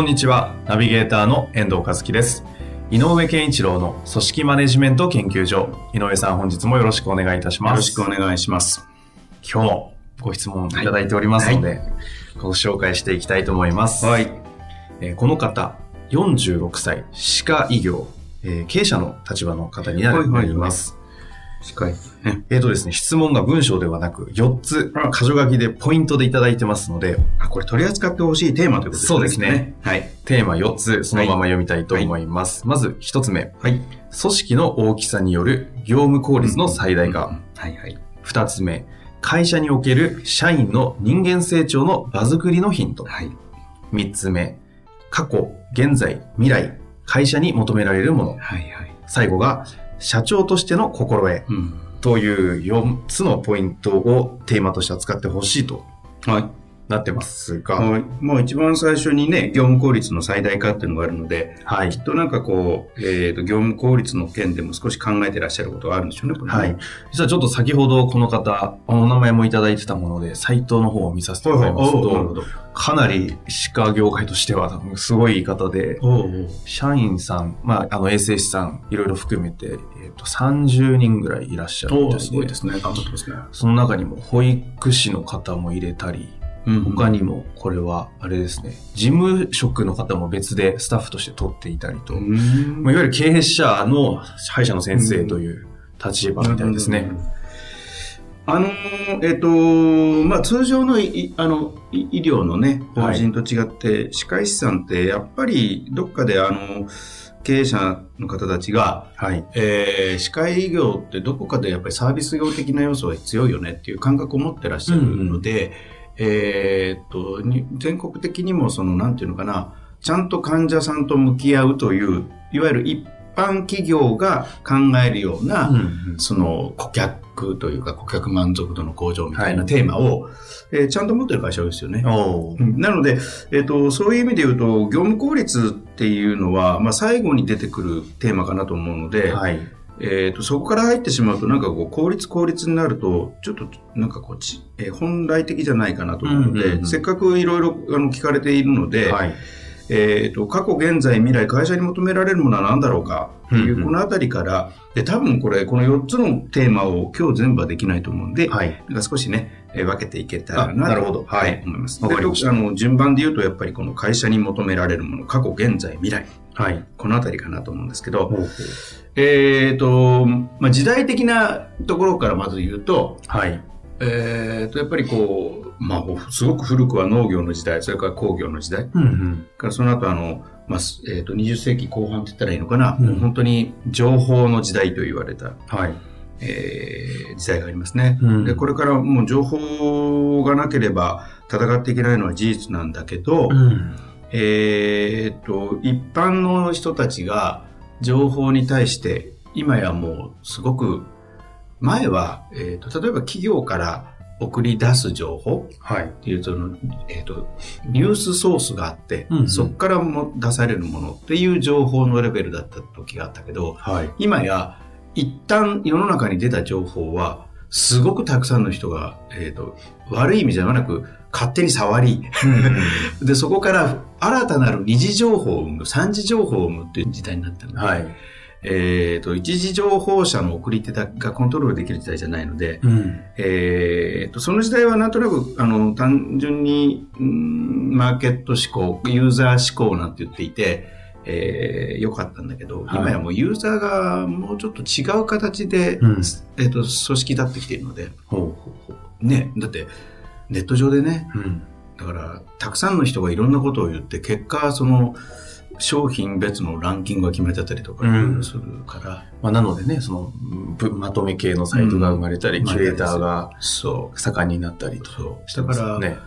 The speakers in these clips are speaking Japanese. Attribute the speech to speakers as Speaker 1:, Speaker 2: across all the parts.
Speaker 1: こんにちは。ナビゲーターの遠藤和樹です。井上健一郎の組織マネジメント研究所。井上さん、本日もよろしくお願いいたします。
Speaker 2: よろしくお願いします。
Speaker 1: 今日もご質問いただいておりますので、ご紹介していきたいと思います。
Speaker 2: はい。
Speaker 1: えーこの方、46歳、歯科医業、えー経営者の立場の方にな
Speaker 2: はいはい
Speaker 1: ります。
Speaker 2: 近い。
Speaker 1: えっ、とですね、質問が文章ではなく、4つ、
Speaker 2: あ
Speaker 1: 箇条書きでポイントでいただいてますので、
Speaker 2: あ、これ取り扱ってほしいテーマということですね。
Speaker 1: そうですね。
Speaker 2: はい。
Speaker 1: テーマ4つ、そのまま読みたいと思います。まず1つ目、
Speaker 2: はい。
Speaker 1: 組織の大きさによる業務効率の最大化。
Speaker 2: うんはいはい。
Speaker 1: 二つ目、会社における社員の人間成長の場作りのヒント。
Speaker 2: はい。
Speaker 1: 三つ目、過去、現在、未来、会社に求められるもの。
Speaker 2: はいはい。
Speaker 1: 最後が、社長としての心得
Speaker 2: うん。
Speaker 1: という4つのポイントをテーマとして扱ってほしいと
Speaker 2: はい。
Speaker 1: なってますが、
Speaker 2: はい。もう一番最初にね、業務効率の最大化っていうのがあるので、
Speaker 1: はい
Speaker 2: き。っとなんかこう、えっ、と、業務効率の件でも少し考えてらっしゃることがあるんでしょうね、これね
Speaker 1: はい。実はちょっと先ほどこの方、お名前もいただいてたもので、サイトの方を見させてもらいますと。かなり歯科業界としてはすごい方で、
Speaker 2: おうおう
Speaker 1: 社員さん、まあ、あの衛生士さん、いろいろ含めて、えっと30人ぐらいいらっしゃるみたい
Speaker 2: おうすごいですね。頑張ってますね。
Speaker 1: その中にも保育士の方も入れたり、
Speaker 2: うん。
Speaker 1: 他にもこれはあれですね、事務職の方も別でスタッフとして取っていたりと、
Speaker 2: うん。
Speaker 1: まあいわゆる経営者の歯医者の先生という立場みたいですね。
Speaker 2: あのーえっ、とまあ、通常のいあのい医療のね、法人と違って、歯科医師さんって、やっぱりどっかで、あの、経営者の方たちが、
Speaker 1: はい。
Speaker 2: えー歯科医業ってどこかでやっぱりサービス業的な要素が強いよねっていう感覚を持ってらっしゃるので、えーっと、に全国的にもその、なんていうのかな、ちゃんと患者さんと向き合うという、いわゆる一般企業が考えるような、
Speaker 1: うん
Speaker 2: その顧客というか顧客満足度の向上みたいな
Speaker 1: はい
Speaker 2: テーマを、えーちゃんと持ってる会社ですよね。なので、えっとそういう意味で言うと業務効率っていうのは、まあ、最後に出てくるテーマかなと思うので、
Speaker 1: はい。
Speaker 2: えっとそこから入ってしまうとなんかこう効率効率になるとちょっとなんかこうち、えー本来的じゃないかなと思うので、
Speaker 1: うんうんうん
Speaker 2: せっかくいろいろあの聞かれているので、
Speaker 1: はい。
Speaker 2: えっと過去現在未来会社に求められるものは何だろうかっていう、
Speaker 1: うんうん
Speaker 2: このあたりからで多分これこの4つのテーマを今日全部はできないと思うんで、
Speaker 1: はい。
Speaker 2: なんか少しね、えー分けていけたらな
Speaker 1: あなるほど
Speaker 2: と
Speaker 1: はい
Speaker 2: 思います。であの順番で言うと、やっぱりこの会社に求められるもの、過去、現在、未来、
Speaker 1: はい。
Speaker 2: このあたりかなと思うんですけど、
Speaker 1: う
Speaker 2: えっ、と、まあ、時代的なところからまず言うと、
Speaker 1: はい。
Speaker 2: えっ、と、やっぱりこう、まあ、すごく古くは農業の時代、それから工業の時代、
Speaker 1: うんうん。
Speaker 2: からその後あの、まあ、すえっ、と、20世紀後半って言ったらいいのかな、
Speaker 1: うん
Speaker 2: もう本当に情報の時代と言われた、
Speaker 1: はい。
Speaker 2: えー時代がありますね。
Speaker 1: うん
Speaker 2: で、これからもう情報がなければ戦っていけないのは事実なんだけど、
Speaker 1: うん。
Speaker 2: えーっと、一般の人たちが情報に対して、今やもうすごく、前は、えーっと、例えば企業から送り出す情報
Speaker 1: はい。
Speaker 2: っていうその、えーっと、ニュースソースがあって、
Speaker 1: うんうん
Speaker 2: そこからも出されるものっていう情報のレベルだった時があったけど、
Speaker 1: はい。
Speaker 2: 今や一旦世の中に出た情報はすごくたくさんの人が、えー、と悪い意味じゃなく勝手に触りでそこから新たなる二次情報を生む三次情報を生むっていう時代になったので、
Speaker 1: はい。
Speaker 2: えー、と一次情報者の送り手がコントロールできる時代じゃないので、
Speaker 1: うん。
Speaker 2: えー、とその時代はなんとなくあの単純にうんマーケット思考ユーザー思考なんて言っていて、えー、よかったんだけど、
Speaker 1: はい
Speaker 2: 今やもうユーザーがもうちょっと違う形で、
Speaker 1: うん
Speaker 2: えー、と組織立ってきているので、
Speaker 1: ほうほうほう。
Speaker 2: ね、だってネット上でね
Speaker 1: うん。
Speaker 2: だからたくさんの人がいろんなことを言って結果その商品別のランキングが決めてたりとか
Speaker 1: うん。
Speaker 2: するから、
Speaker 1: まあ、なのでね、その、ぶまとめ系のサイトが生まれたり、
Speaker 2: うん。
Speaker 1: キュレーターが
Speaker 2: そ
Speaker 1: 盛んになったり
Speaker 2: う
Speaker 1: と
Speaker 2: そう。
Speaker 1: してますよね。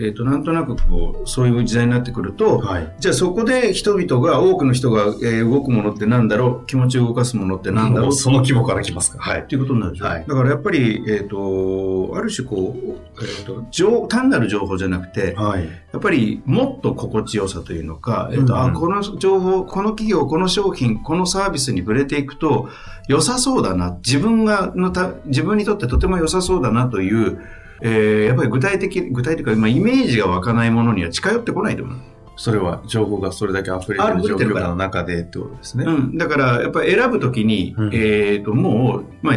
Speaker 2: えっ、と、なんとなくこう、そういう時代になってくると、
Speaker 1: はい。
Speaker 2: じゃあそこで人々が、多くの人が、えー動くものってなんだろう？気持ちを動かすものってなんだろう？
Speaker 1: その規模から来ますか？はい。
Speaker 2: っていうことになるでしょ、
Speaker 1: はい
Speaker 2: だからやっぱり、えっ、と、ある種こう、えっ、と、情、単なる情報じゃなくて、
Speaker 1: はい。
Speaker 2: やっぱりもっと心地よさというのか、えっ、と、
Speaker 1: うんうん
Speaker 2: あ、この情報、この企業、この商品、このサービスに触れていくと、良さそうだな、自分が、のた、自分にとってとても良さそうだなという、えーやっぱり具体的、具体的か、今イメージが湧かないものには近寄ってこないと思う。
Speaker 1: それは情報がそれだけ溢れてる状況の中でってことですね。
Speaker 2: うん。だから、やっぱり選ぶときに、
Speaker 1: うん
Speaker 2: えっ、と、もう、まあ、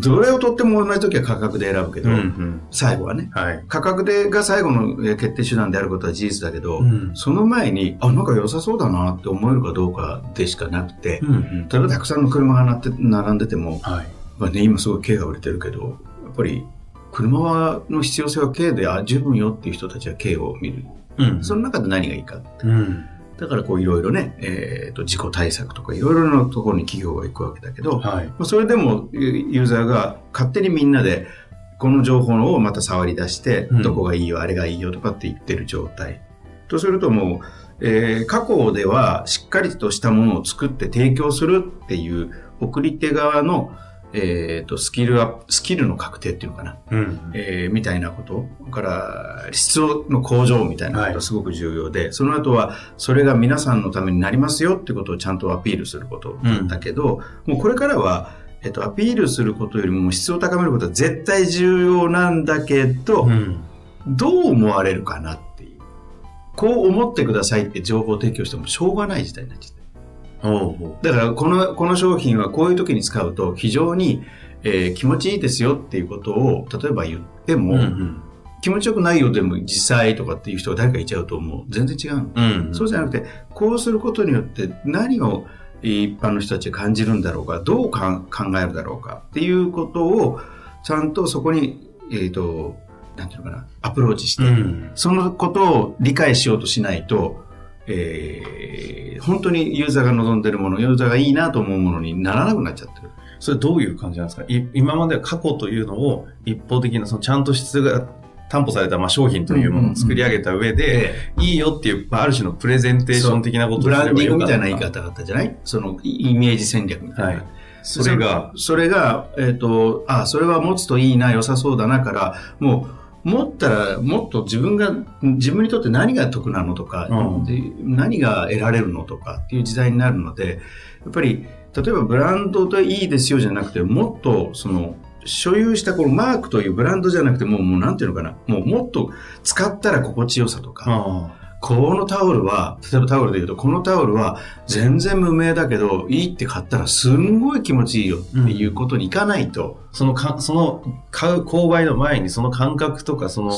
Speaker 2: どれをとっても同じときは価格で選ぶけど、
Speaker 1: うんうん。
Speaker 2: 最後はね。
Speaker 1: はい。
Speaker 2: 価格でが最後のえー決定手段であることは事実だけど、
Speaker 1: うん
Speaker 2: その前に、あ、なんか良さそうだなって思えるかどうかでしかなくて、
Speaker 1: うんうん。
Speaker 2: 例えばたくさんの車がなって並んでても、
Speaker 1: はい。
Speaker 2: まあね、今すごい軽が売れてるけど、やっぱり車はの必要性は軽であ十分よっていう人たちは軽を見る。
Speaker 1: うん
Speaker 2: その中で何がいいか。
Speaker 1: うん。
Speaker 2: だからこういろいろね、えっ、と、事故対策とかいろいろなところに企業が行くわけだけど、
Speaker 1: はい。
Speaker 2: まあそれでもユユーザーが勝手にみんなでこの情報をまた触り出して、
Speaker 1: うん
Speaker 2: どこがいいよ、あれがいいよとかって言ってる状態。とするともう、えー過去ではしっかりとしたものを作って提供するっていう送り手側の、えー、とスキルアップ、スキルの確定っていうのかな。
Speaker 1: うん。
Speaker 2: えーみたいなこと。だから、質の向上みたいなことがすごく重要で、その後は、それが皆さんのためになりますよってことをちゃんとアピールすることだけど、もうこれからは、えっと、アピールすることよりも質を高めることは絶対重要なんだけど、
Speaker 1: うん。
Speaker 2: どう思われるかなっていう。こう思ってくださいって情報を提供してもしょうがない時代になっちゃって。だから、この、この商品はこういう時に使うと非常に、えー気持ちいいですよっていうことを、例えば言っても、
Speaker 1: うんうん。
Speaker 2: 気持ちよくないよでも実際とかっていう人が誰かいちゃうと思う。全然違うの。
Speaker 1: うん。
Speaker 2: そうじゃなくて、こうすることによって何を一般の人たちが感じるんだろうか、どうかん考えるだろうかっていうことを、ちゃんとそこに、えっ、と、なんていうのかな、アプローチして、
Speaker 1: うん。
Speaker 2: そのことを理解しようとしないと、えー本当にユーザーが望んでるもの、ユーザーがいいなと思うものにならなくなっちゃってる。
Speaker 1: それどういう感じなんですか？い今までは過去というのを一方的な、そのちゃんと質が担保されたまあ商品というものを作り上げた上で、いいよっていう、まあ、ある種のプレゼンテーション的なことを
Speaker 2: ブランディングみたいな言い方だったじゃない？そのイメージ戦略みたいな。
Speaker 1: はい。それが、
Speaker 2: それが、えっ、と、あ、それは持つといいな、良さそうだなから、もう、持ったらもっと自分が、自分にとって何が得なのとか、
Speaker 1: うん。
Speaker 2: で何が得られるのとかっていう時代になるので、やっぱり、例えばブランドといいですよじゃなくて、もっと、その、所有したこのマークというブランドじゃなくて、もう、もうなんていうのかな、もうもっと使ったら心地よさとか、
Speaker 1: あ
Speaker 2: このタオルは、例えばタオルで言うと、このタオルは全然無名だけど、いいって買ったらすんごい気持ちいいよっていうことにいかないと、
Speaker 1: そのか、その、買う、購買の前にその感覚とか、その、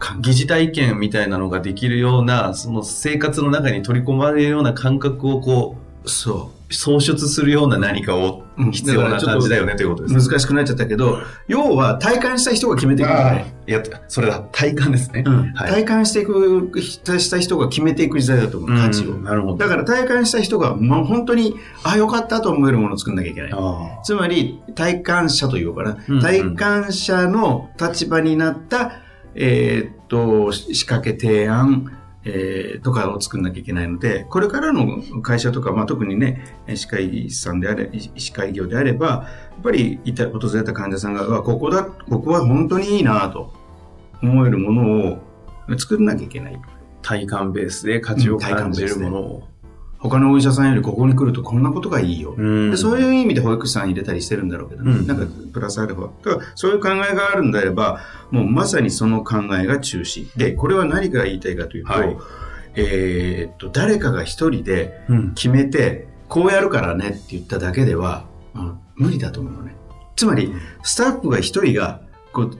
Speaker 2: 関
Speaker 1: 疑似体験みたいなのができるような、その生活の中に取り込まれるような感覚をこ
Speaker 2: そ
Speaker 1: う、創出するような何かを
Speaker 2: うん
Speaker 1: 必要な感じだよねということです。
Speaker 2: う。難しくなっちゃったけど、要は体感した人が決めていくね。
Speaker 1: いや、それだ、体感ですね。
Speaker 2: うん
Speaker 1: はい
Speaker 2: 体感していく、した人が決めていく時代だと思う、価値を。
Speaker 1: うんなるほど。
Speaker 2: だから体感した人が、もう本当に、あ、よかったと思えるものを作んなきゃいけない。
Speaker 1: あ
Speaker 2: つまり、体感者というかな、
Speaker 1: うんうん
Speaker 2: 体感者の立場になった、えーっと、仕掛け提案、えーとかを作んなきゃいけないので、これからの会社とか、まあ、特にね、歯科医さんであれ、歯科医業であれば、やっぱりいた訪れた患者さんが、ここだ、ここは本当にいいなと思えるものを作んなきゃいけない。
Speaker 1: 体感ベースで価値を感じるものを。
Speaker 2: 他のお医者さんよりここに来るとこんなことがいいよ。
Speaker 1: うん
Speaker 2: でそういう意味で保育士さん入れたりしてるんだろうけどね、
Speaker 1: うん
Speaker 2: なんかプラスアルファ。だからそういう考えがあるんであれば、もうまさにその考えが中心。で、これは何が言いたいかというと、
Speaker 1: はい
Speaker 2: えーっと、誰かが一人で
Speaker 1: うん。
Speaker 2: 決めて、こうやるからねって言っただけでは、うん無理だと思うのね。つまり、スタッフが一人が、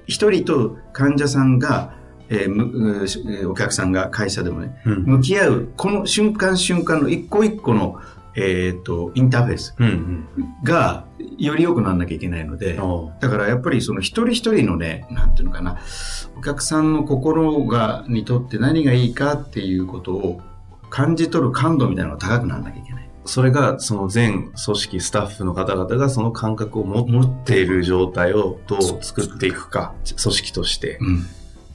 Speaker 2: 一人と患者さんが、えーお客さんが会社でもね、
Speaker 1: うん。
Speaker 2: 向き合う、この瞬間瞬間の一個一個の、えーっと、インターフェース
Speaker 1: うん。
Speaker 2: が、より良くならなきゃいけないので、
Speaker 1: うん。
Speaker 2: だからやっぱりその一人一人のね、なんていうのかな、お客さんの心が、にとって何がいいかっていうことを感じ取る感度みたいなのが高くならなきゃいけない。
Speaker 1: それが、その全組織、スタッフの方々がその感覚を持っている状態をどう作っていくか、組織として。
Speaker 2: うん。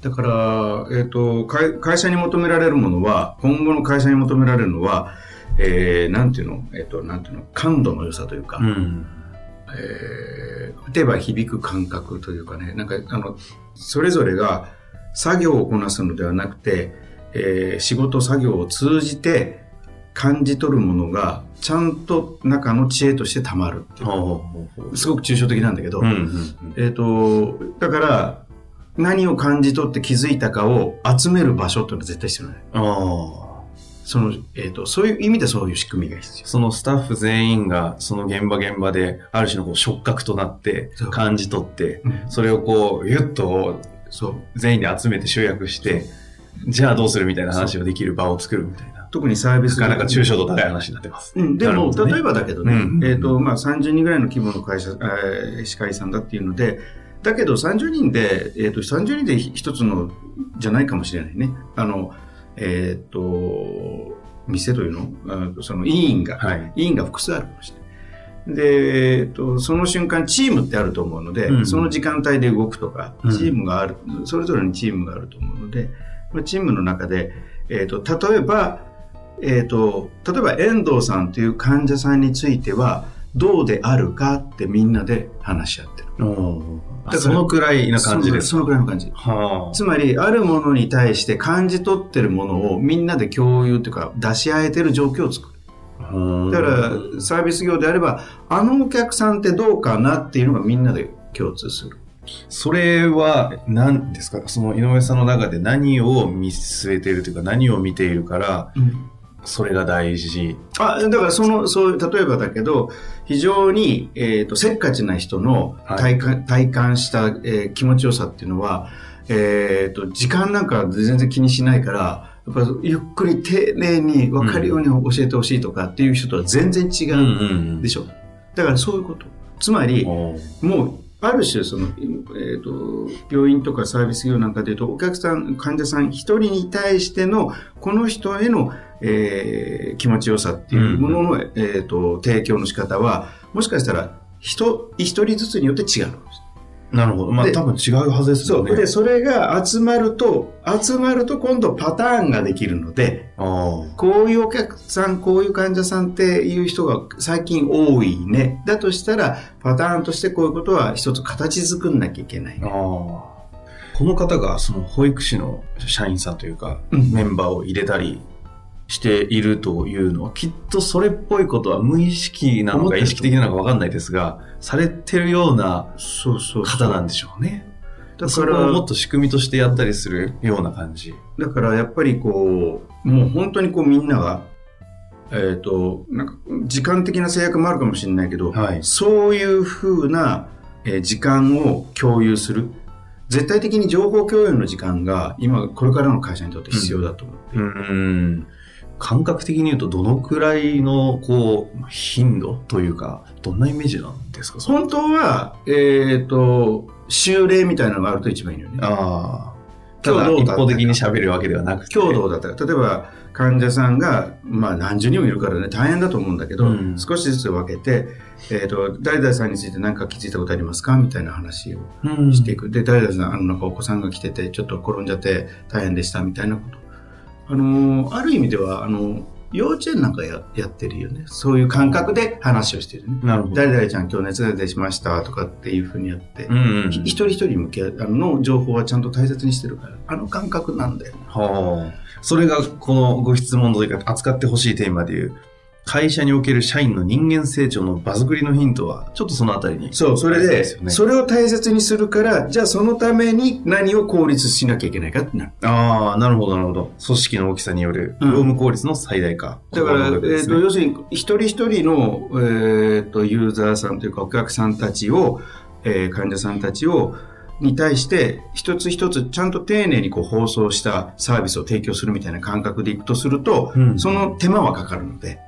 Speaker 2: だから、えっ、と会、会社に求められるものは、今後の会社に求められるのは、えー、なんていうの、えっ、と、なんていうの、感度の良さというか、
Speaker 1: うん。
Speaker 2: えー、打てば響く感覚というかね、なんか、あの、それぞれが作業をこなすのではなくて、えー仕事作業を通じて感じ取るものが、ちゃんと中の知恵としてたまるすごく抽象的なんだけど、
Speaker 1: うんうん。
Speaker 2: えっ、と、だから、何を感じ取って気づいたかを集める場所っていうのは絶対必要ない。
Speaker 1: うん。ああ。
Speaker 2: その、えっ、と、そういう意味でそういう仕組みが必要。
Speaker 1: そのスタッフ全員がその現場現場である種のこう触覚となって感じ取って
Speaker 2: うん
Speaker 1: それをこうゆっと
Speaker 2: そう。
Speaker 1: 全員で集めて集約してじゃあどうするみたいな話をできる場を作るみたいな
Speaker 2: 特にサービス
Speaker 1: なかなか抽象度高い話になってます。
Speaker 2: うん、でも、
Speaker 1: ね
Speaker 2: 例えばだけどね、
Speaker 1: うん
Speaker 2: えっ、と、まあ、30人ぐらいの規模の会社、えー歯科医さんだっていうので、だけど30人で、えっ、と、30人で一つの、じゃないかもしれないね。あの、えっ、と、店というの？あその委員が、
Speaker 1: はい。
Speaker 2: 委員が複数あるかもしれない。で、えっと、その瞬間、チームってあると思うので、
Speaker 1: うん
Speaker 2: その時間帯で動くとか、
Speaker 1: うん
Speaker 2: チームがある、それぞれにチームがあると思うので、まあチームの中で、えっと、例えば、えっと、例えば遠藤さんという患者さんについては、どうであるかってみんなで話し合ってる。だ
Speaker 1: そのくらいな感じです。
Speaker 2: そのくらいの感じ。
Speaker 1: はあ。
Speaker 2: つまり、あるものに対して感じ取ってるものをみんなで共有というか、出し合えてる状況を作る。だから、サービス業であれば、あのお客さんってどうかなっていうのがみんなで共通する。
Speaker 1: それは何ですか？その井上さんの中で何を見据えているというか何を見ているからそれが大事。
Speaker 2: あ、だからその、そういう、例えばだけど、非常に、えっ、と、せっかちな人の体感、体感した、えー気持ちよさっていうのは、えっ、と、時間なんか全然気にしないから、やっぱゆっくり丁寧に分かるように教えてほしいとかっていう人とは全然違
Speaker 1: うん
Speaker 2: うでしょ。だからそういうこと。つまり、もう、ある種、その、えっ、と、病院とかサービス業なんかでいうと、お客さん、患者さん一人に対しての、この人への、えー気持ちよさっていうものの、えっ、と、提供の仕方は、もしかしたら、人、一人ずつによって違うの。
Speaker 1: なるほど。まあ
Speaker 2: で
Speaker 1: 多分違うはずです
Speaker 2: そう。
Speaker 1: よね。
Speaker 2: で、それが集まると、集まると今度パターンができるので、こういうお客さん、こういう患者さんっていう人が最近多いね。だとしたら、パターンとしてこういうことは一つ形作んなきゃいけない
Speaker 1: あー。この方がその保育士の社員さんというか、
Speaker 2: うん
Speaker 1: メンバーを入れたりしているというのはきっとそれっぽいことは無意識なのか意識的なのか分かんないですがされてるような方なんでしょうね。
Speaker 2: だから
Speaker 1: それをもっと仕組みとしてやったりするような感じ。
Speaker 2: だからやっぱりこう、もう本当にこうみんなが、えっ、と、なんか時間的な制約もあるかもしれないけど、
Speaker 1: はい
Speaker 2: そういうふうな、えー時間を共有する。絶対的に情報共有の時間が今これからの会社にとって必要だと思っている。
Speaker 1: うん感覚的に言うとどのくらいのこう頻度というかどんなイメージなんですか？
Speaker 2: 本当は、えっ、と、修例みたいなのがあると一番いいのよね。
Speaker 1: ああ。ただ一方的に喋るわけではなくて。
Speaker 2: 共同だったら、例えば患者さんが、まあ何十人もいるからね、大変だと思うんだけど、
Speaker 1: うん。
Speaker 2: 少しずつ分けて、えっ、と、誰々さんについて何か気づいたことありますか？みたいな話を
Speaker 1: うん。
Speaker 2: していく。で、誰々さん、あの、なんかお子さんが来てて、ちょっと転んじゃって大変でした、みたいなこと。あのーある意味では、あの、幼稚園なんかややってるよね。そういう感覚で話をしてるね。
Speaker 1: なるほど。
Speaker 2: 誰々ちゃん今日熱が出しましたとかっていうふうにやって、
Speaker 1: うんうん
Speaker 2: ひ一人一人向けあの情報はちゃんと大切にしてるから、あの感覚なんだよ。
Speaker 1: はあ。それがこのご質問というか扱ってほしいテーマでいう会社における社員の人間成長の場作りのヒントはちょっとそのあたりに。
Speaker 2: そう、それで、それを大切にするから、じゃあそのために何を効率しなきゃいけないかってなる。
Speaker 1: ああ、なるほど、なるほど。組織の大きさによる
Speaker 2: うん
Speaker 1: 業務効率の最大化。
Speaker 2: だから、
Speaker 1: ここ
Speaker 2: えっ、と、要するに、一人一人の、えっ、と、ユーザーさんというか、お客さんたちを、えー患者さんたちを、に対して、一つ一つちゃんと丁寧にこう放送したサービスを提供するみたいな感覚でいくとすると、
Speaker 1: うん
Speaker 2: その手間はかかるので。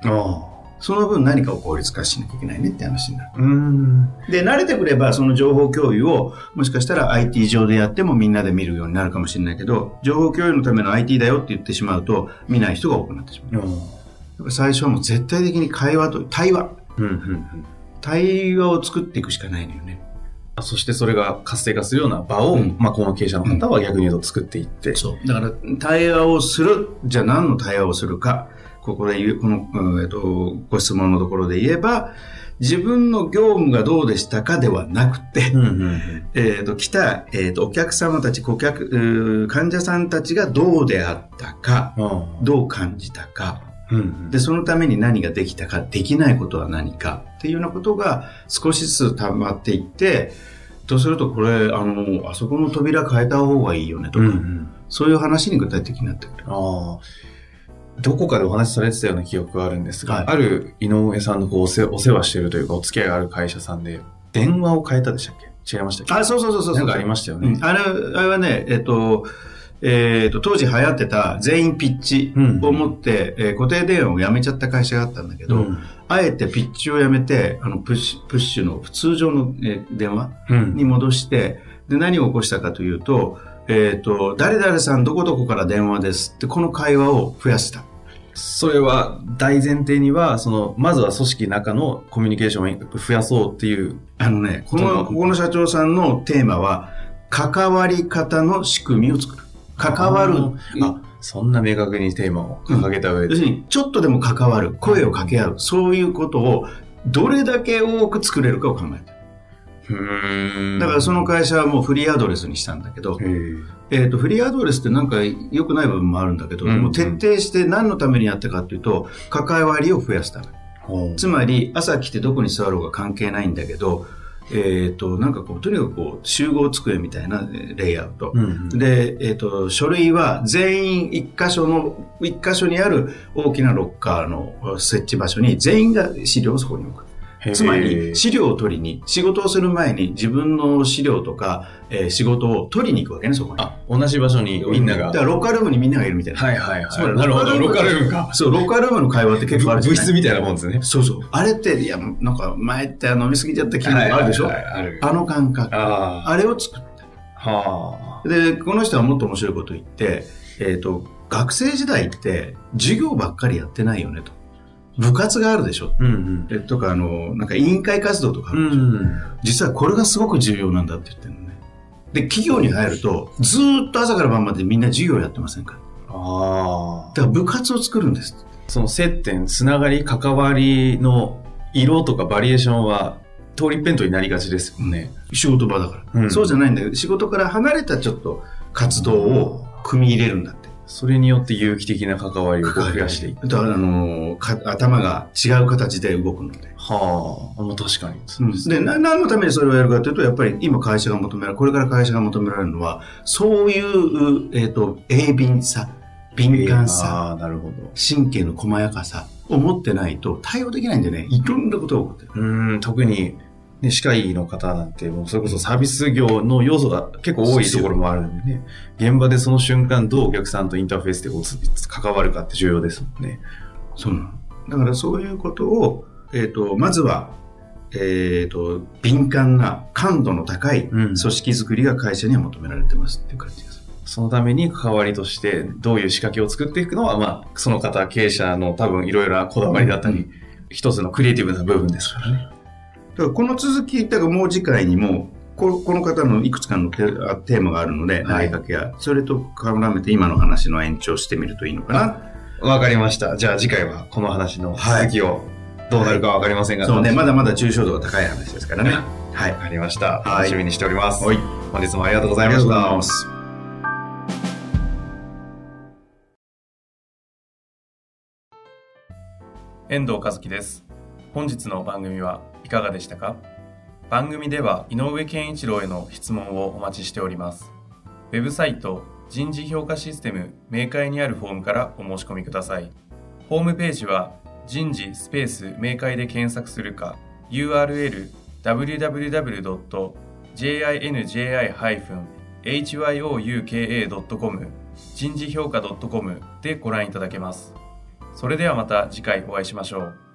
Speaker 2: その分何かを効率化しなきゃいけないねって話になる。で、慣れてくれば、その情報共有を、もしかしたら IT 上でやってもみんなで見るようになるかもしれないけど、情報共有のための IT だよって言ってしまうと、見ない人が多くなってしまう。やっぱ最初はもう絶対的に会話と、対話。
Speaker 1: うんうんうん。
Speaker 2: 対話を作っていくしかないのよね。
Speaker 1: そしてそれが活性化するような場を、うん、まあ、この経営者の方は逆に言うと作っていって。
Speaker 2: そう。だから、対話をする。じゃあ何の対話をするか。ここで言う、この、えっと、ご質問のところで言えば、自分の業務がどうでしたかではなくて、うんうんうん、えっ、と、来た、えっ、ー、と、お客様たち、顧客、患者さんたちがどうであったか、うん、どう感じたか、うんうん、で、そのために何ができたか、できないことは何かっていうようなことが少しずつ溜まっていって、とするとこれ、あの、あそこの扉変えた方がいいよねとか、うんうん、そういう話に具体的になってくる。あ
Speaker 1: どこかでお話しされてたような記憶があるんですが、はい、ある井上さんのこうお世お世話してるというか、お付き合いがある会社さんで、電話を変えたでしたっけ？違いましたっけ？
Speaker 2: あ、そうそうそうそう。
Speaker 1: なんかありましたよね。
Speaker 2: うん、あれ、あれはね、えっと、えーと、当時流行ってた全員ピッチを持って、うん、えー、固定電話をやめちゃった会社があったんだけど、うん、あえてピッチをやめてあのプッシュプッシュの通常の、えー、電話に戻して、うん、で何を起こしたかというと,、えーと「誰々さんどこどこから電話です」ってこの会話を増やした。
Speaker 1: それは大前提には、その、まずは組織の中のコミュニケーションを増やそうっていう。
Speaker 2: あのね、この、ここの社長さんのテーマは、関わり方の仕組みを作る。関わる。
Speaker 1: あ、そんな明確にテーマを掲げた上で、
Speaker 2: 要するに、ちょっとでも関わる、声を掛け合う、そういうことを、どれだけ多く作れるかを考えてだからその会社はもうフリーアドレスにしたんだけど、え。ーと、フリーアドレスってなんか良くない部分もあるんだけど、うん。うん、もう徹底して何のためにやったかっていうと関わりを増やすため。つまり朝来てどこに座ろうが関係ないんだけどえっ、ー、と、なんかこう、とにかくこう、集合机みたいなレイアウト。うんうん、で、えっ、ー、と、書類は全員一箇所の、一箇所にある大きなロッカーの設置場所に全員が資料をそこに置く。つまり資料を取りに仕事をする前に自分の資料とか、えー、仕事を取りに行くわけねそこに。
Speaker 1: あ同じ場所にみんなが。
Speaker 2: だからロッカールームにみんながいるみたいな。
Speaker 1: はいはいはい。なるほどロッカールームか。
Speaker 2: そうロッカールームの会話って結構ある
Speaker 1: じゃない？物質みたいなもんですね。
Speaker 2: そうそう。あれっていやなんか前って飲みすぎちゃった気分あるでしょ、はいはいはい、あの感覚。あれを作った。はあ。でこの人はもっと面白いこと言ってえっ、ー、と学生時代って授業ばっかりやってないよねと部活があるでしょ、うんうん、とかあのなんか委員会活動とかあるでしょ、うんうん、実はこれがすごく重要なんだって言ってるのね。で企業に入るとずっと朝から晩までみんな授業やってませんか？ああだから部活を作るんです
Speaker 1: その接点つながり関わりの色とかバリエーションは通り一辺倒になりがちですよね。
Speaker 2: 仕事場だから、うん、そうじゃないんだけど仕事から離れたちょっと活動を組み入れるんだって
Speaker 1: それによって有機的な関わりを増やしていく。
Speaker 2: だから、あの頭が違う形で動くので。
Speaker 1: はあ、もう確かに。
Speaker 2: うん、でな、何のためにそれをやるかというと、やっぱり今会社が求められる、これから会社が求められるのは、そういう、えっ、ー、と、鋭敏さ、敏感さ、
Speaker 1: あなるほど
Speaker 2: 神経の細やかさを持ってないと対応できないんでね、いろんなことが起こって
Speaker 1: る。うん、特にね、歯科医の方なんて、もうそれこそサービス業の要素が結構多いところもあるんでね、現場でその瞬間どうお客さんとインターフェースでこう関わるかって重要ですもんね。
Speaker 2: そうなの。だからそういうことを、えっ、ー、と、まずは、えっ、ー、と、敏感な感度の高い組織づくりが会社には求められてますっていう感じです。
Speaker 1: うん、そのために関わりとしてどういう仕掛けを作っていくのは、まあ、その方、経営者の多分いろいろなこだわりだったり、うん、一つのクリエイティブな部分ですからね。
Speaker 2: だからこの続き、だからもう次回にも、ここの方のいくつかのテーマがあるので、投げかけや、それと絡めて今の話の延長してみるといいのか
Speaker 1: な。わかりました。じゃあ次回はこの話の続きを、どうなるかわかりませんが、
Speaker 2: はい、そうね、まだまだ抽象度が高い話ですからね。
Speaker 1: はい。わかりました。楽しみにしております。はい。本日もありがとうございました。ありがとうございます。遠藤和樹です。本日の番組はいかがでしたか？番組では井上健一郎への質問をお待ちしております。ウェブサイト人事評価システム明快にあるフォームからお申し込みください。ホームページは人事スペース明快で検索するか URL www.jinji-hyouka.com 人事評価 .com でご覧いただけます。それではまた次回お会いしましょう。